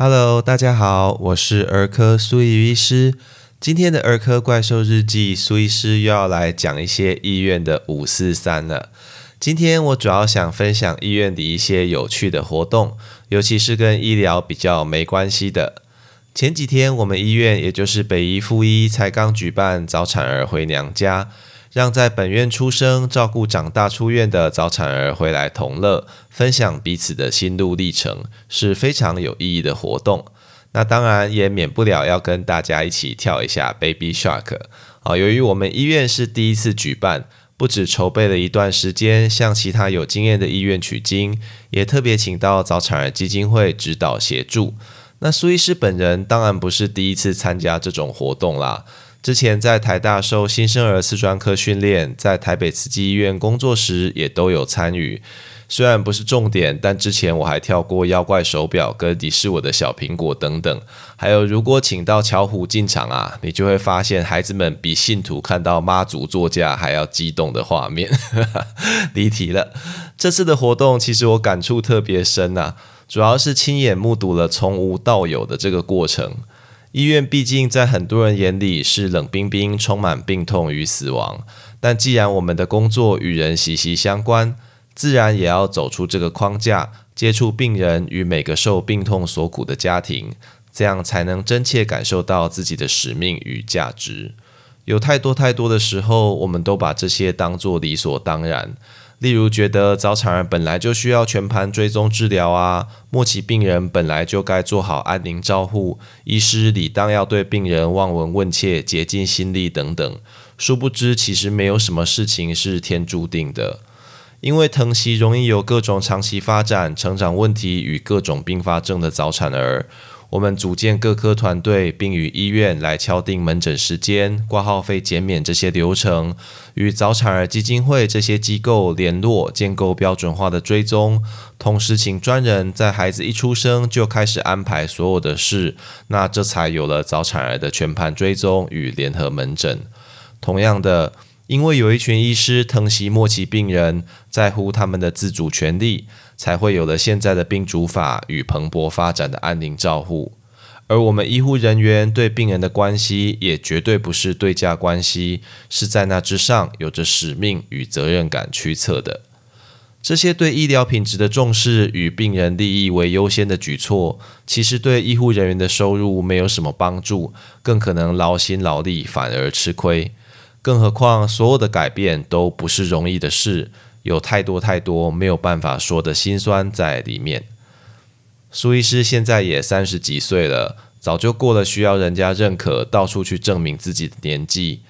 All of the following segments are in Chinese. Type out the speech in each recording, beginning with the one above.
Hello，大家好，我是儿科苏怡医师。今天的儿科怪兽日记，苏医师又要来讲一些医院的五四三了。今天我主要想分享医院的一些有趣的活动，尤其是跟医疗比较没关系的。前几天我们医院，也就是北医附一，才刚举办早产儿回娘家。让在本院出生、照顾长大出院的早产儿回来同乐，分享彼此的心路历程，是非常有意义的活动。那当然也免不了要跟大家一起跳一下 Baby Shark 啊！由于我们医院是第一次举办，不止筹备了一段时间，向其他有经验的医院取经，也特别请到早产儿基金会指导协助。那苏医师本人当然不是第一次参加这种活动啦。之前在台大受新生儿次专科训练，在台北慈济医院工作时也都有参与。虽然不是重点，但之前我还跳过妖怪手表跟迪士我的小苹果等等。还有，如果请到巧虎进场啊，你就会发现孩子们比信徒看到妈祖座驾还要激动的画面。离题了。这次的活动其实我感触特别深呐，主要是亲眼目睹了从无到有的这个过程。医院毕竟在很多人眼里是冷冰冰、充满病痛与死亡。但既然我们的工作与人息息相关，自然也要走出这个框架，接触病人与每个受病痛所苦的家庭，这样才能真切感受到自己的使命与价值。有太多太多的时候，我们都把这些当作理所当然。例如，觉得早产儿本来就需要全盘追踪治疗啊，末期病人本来就该做好安宁照护，医师理当要对病人望闻问切，竭尽心力等等。殊不知，其实没有什么事情是天注定的，因为疼惜容易有各种长期发展、成长问题与各种并发症的早产儿。我们组建各科团队，并与医院来敲定门诊时间、挂号费减免这些流程，与早产儿基金会这些机构联络，建构标准化的追踪。同时，请专人在孩子一出生就开始安排所有的事，那这才有了早产儿的全盘追踪与联合门诊。同样的。因为有一群医师疼惜末期病人，在乎他们的自主权利，才会有了现在的病主法与蓬勃发展的安宁照护。而我们医护人员对病人的关系，也绝对不是对价关系，是在那之上有着使命与责任感驱策的。这些对医疗品质的重视与病人利益为优先的举措，其实对医护人员的收入没有什么帮助，更可能劳心劳力反而吃亏。更何况，所有的改变都不是容易的事，有太多太多没有办法说的心酸在里面。苏医师现在也三十几岁了，早就过了需要人家认可、到处去证明自己的年纪。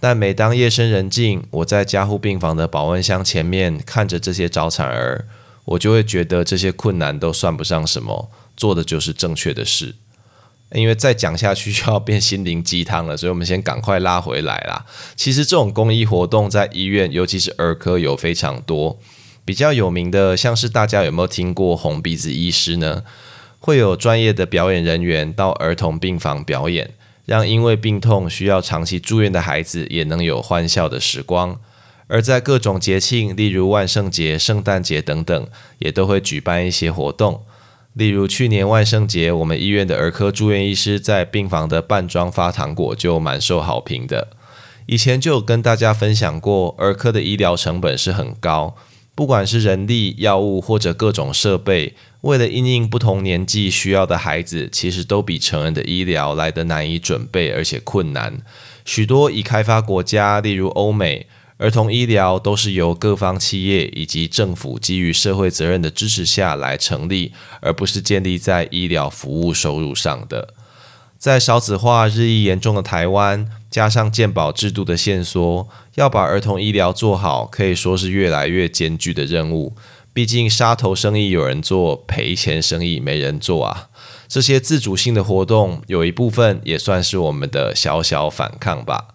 但每当夜深人静，我在加护病房的保温箱前面看着这些早产儿，我就会觉得这些困难都算不上什么，做的就是正确的事。因为再讲下去就要变心灵鸡汤了，所以我们先赶快拉回来啦。其实这种公益活动在医院，尤其是儿科有非常多。比较有名的，像是大家有没有听过红鼻子医师呢？会有专业的表演人员到儿童病房表演，让因为病痛需要长期住院的孩子也能有欢笑的时光。而在各种节庆，例如万圣节、圣诞节等等，也都会举办一些活动。例如去年万圣节，我们医院的儿科住院医师在病房的扮装发糖果就蛮受好评的。以前就有跟大家分享过，儿科的医疗成本是很高，不管是人力、药物或者各种设备，为了因应不同年纪需要的孩子，其实都比成人的医疗来得难以准备，而且困难。许多已开发国家，例如欧美。儿童医疗都是由各方企业以及政府基于社会责任的支持下来成立，而不是建立在医疗服务收入上的。在少子化日益严重的台湾，加上健保制度的限缩，要把儿童医疗做好，可以说是越来越艰巨的任务。毕竟杀头生意有人做，赔钱生意没人做啊。这些自主性的活动，有一部分也算是我们的小小反抗吧。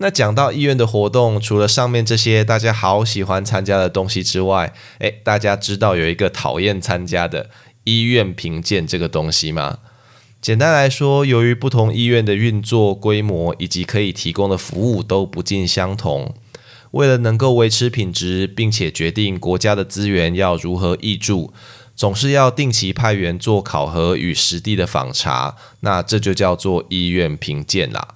那讲到医院的活动，除了上面这些大家好喜欢参加的东西之外，诶，大家知道有一个讨厌参加的医院评鉴这个东西吗？简单来说，由于不同医院的运作规模以及可以提供的服务都不尽相同，为了能够维持品质，并且决定国家的资源要如何挹注，总是要定期派员做考核与实地的访查，那这就叫做医院评鉴啦。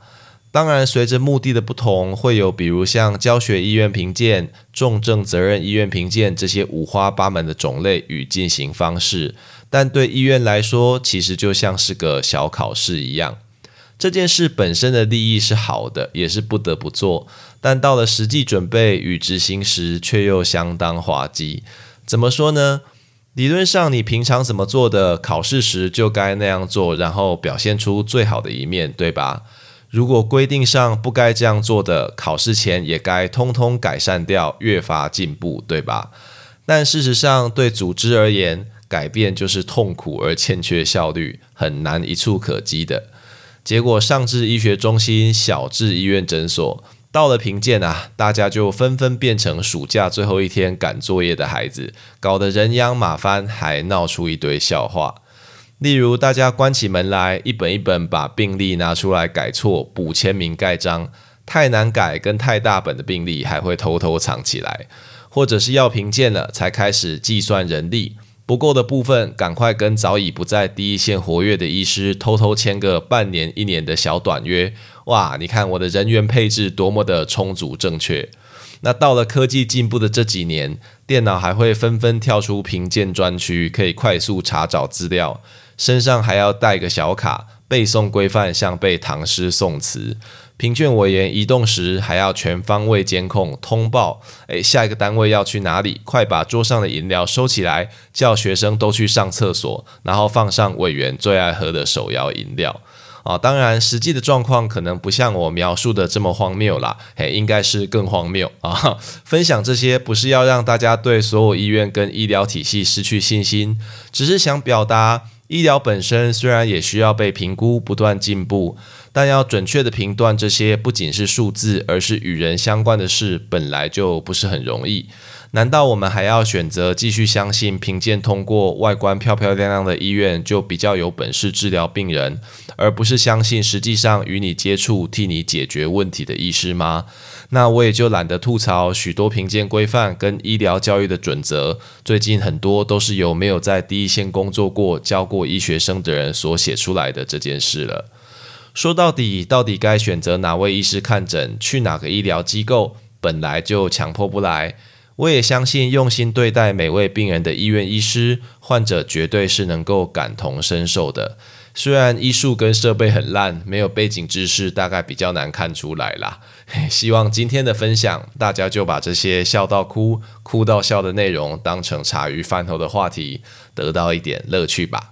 当然，随着目的的不同，会有比如像教学医院评鉴、重症责任医院评鉴这些五花八门的种类与进行方式。但对医院来说，其实就像是个小考试一样。这件事本身的利益是好的，也是不得不做。但到了实际准备与执行时，却又相当滑稽。怎么说呢？理论上，你平常怎么做的，考试时就该那样做，然后表现出最好的一面，对吧？如果规定上不该这样做的，考试前也该通通改善掉，越发进步，对吧？但事实上，对组织而言，改变就是痛苦而欠缺效率，很难一触可及的。结果，上至医学中心，小至医院诊所，到了评鉴啊，大家就纷纷变成暑假最后一天赶作业的孩子，搞得人仰马翻，还闹出一堆笑话。例如，大家关起门来，一本一本把病历拿出来改错、补签名、盖章，太难改跟太大本的病历还会偷偷藏起来，或者是要评鉴了才开始计算人力不够的部分，赶快跟早已不在第一线活跃的医师偷偷签个半年、一年的小短约。哇，你看我的人员配置多么的充足正确。那到了科技进步的这几年，电脑还会纷纷跳出评鉴专区，可以快速查找资料。身上还要带个小卡，背诵规范像背唐诗宋词。评卷委员移动时还要全方位监控通报，诶，下一个单位要去哪里？快把桌上的饮料收起来，叫学生都去上厕所，然后放上委员最爱喝的手摇饮料。啊，当然实际的状况可能不像我描述的这么荒谬啦，嘿，应该是更荒谬啊！分享这些不是要让大家对所有医院跟医疗体系失去信心，只是想表达。医疗本身虽然也需要被评估、不断进步，但要准确的评断这些不仅是数字，而是与人相关的事，本来就不是很容易。难道我们还要选择继续相信评鉴通过、外观漂漂亮亮的医院就比较有本事治疗病人，而不是相信实际上与你接触、替你解决问题的医师吗？那我也就懒得吐槽许多评鉴规范跟医疗教育的准则，最近很多都是由没有在第一线工作过、教过医学生的人所写出来的这件事了。说到底，到底该选择哪位医师看诊、去哪个医疗机构，本来就强迫不来。我也相信用心对待每位病人的医院医师，患者绝对是能够感同身受的。虽然医术跟设备很烂，没有背景知识，大概比较难看出来啦。希望今天的分享，大家就把这些笑到哭、哭到笑的内容当成茶余饭后的话题，得到一点乐趣吧。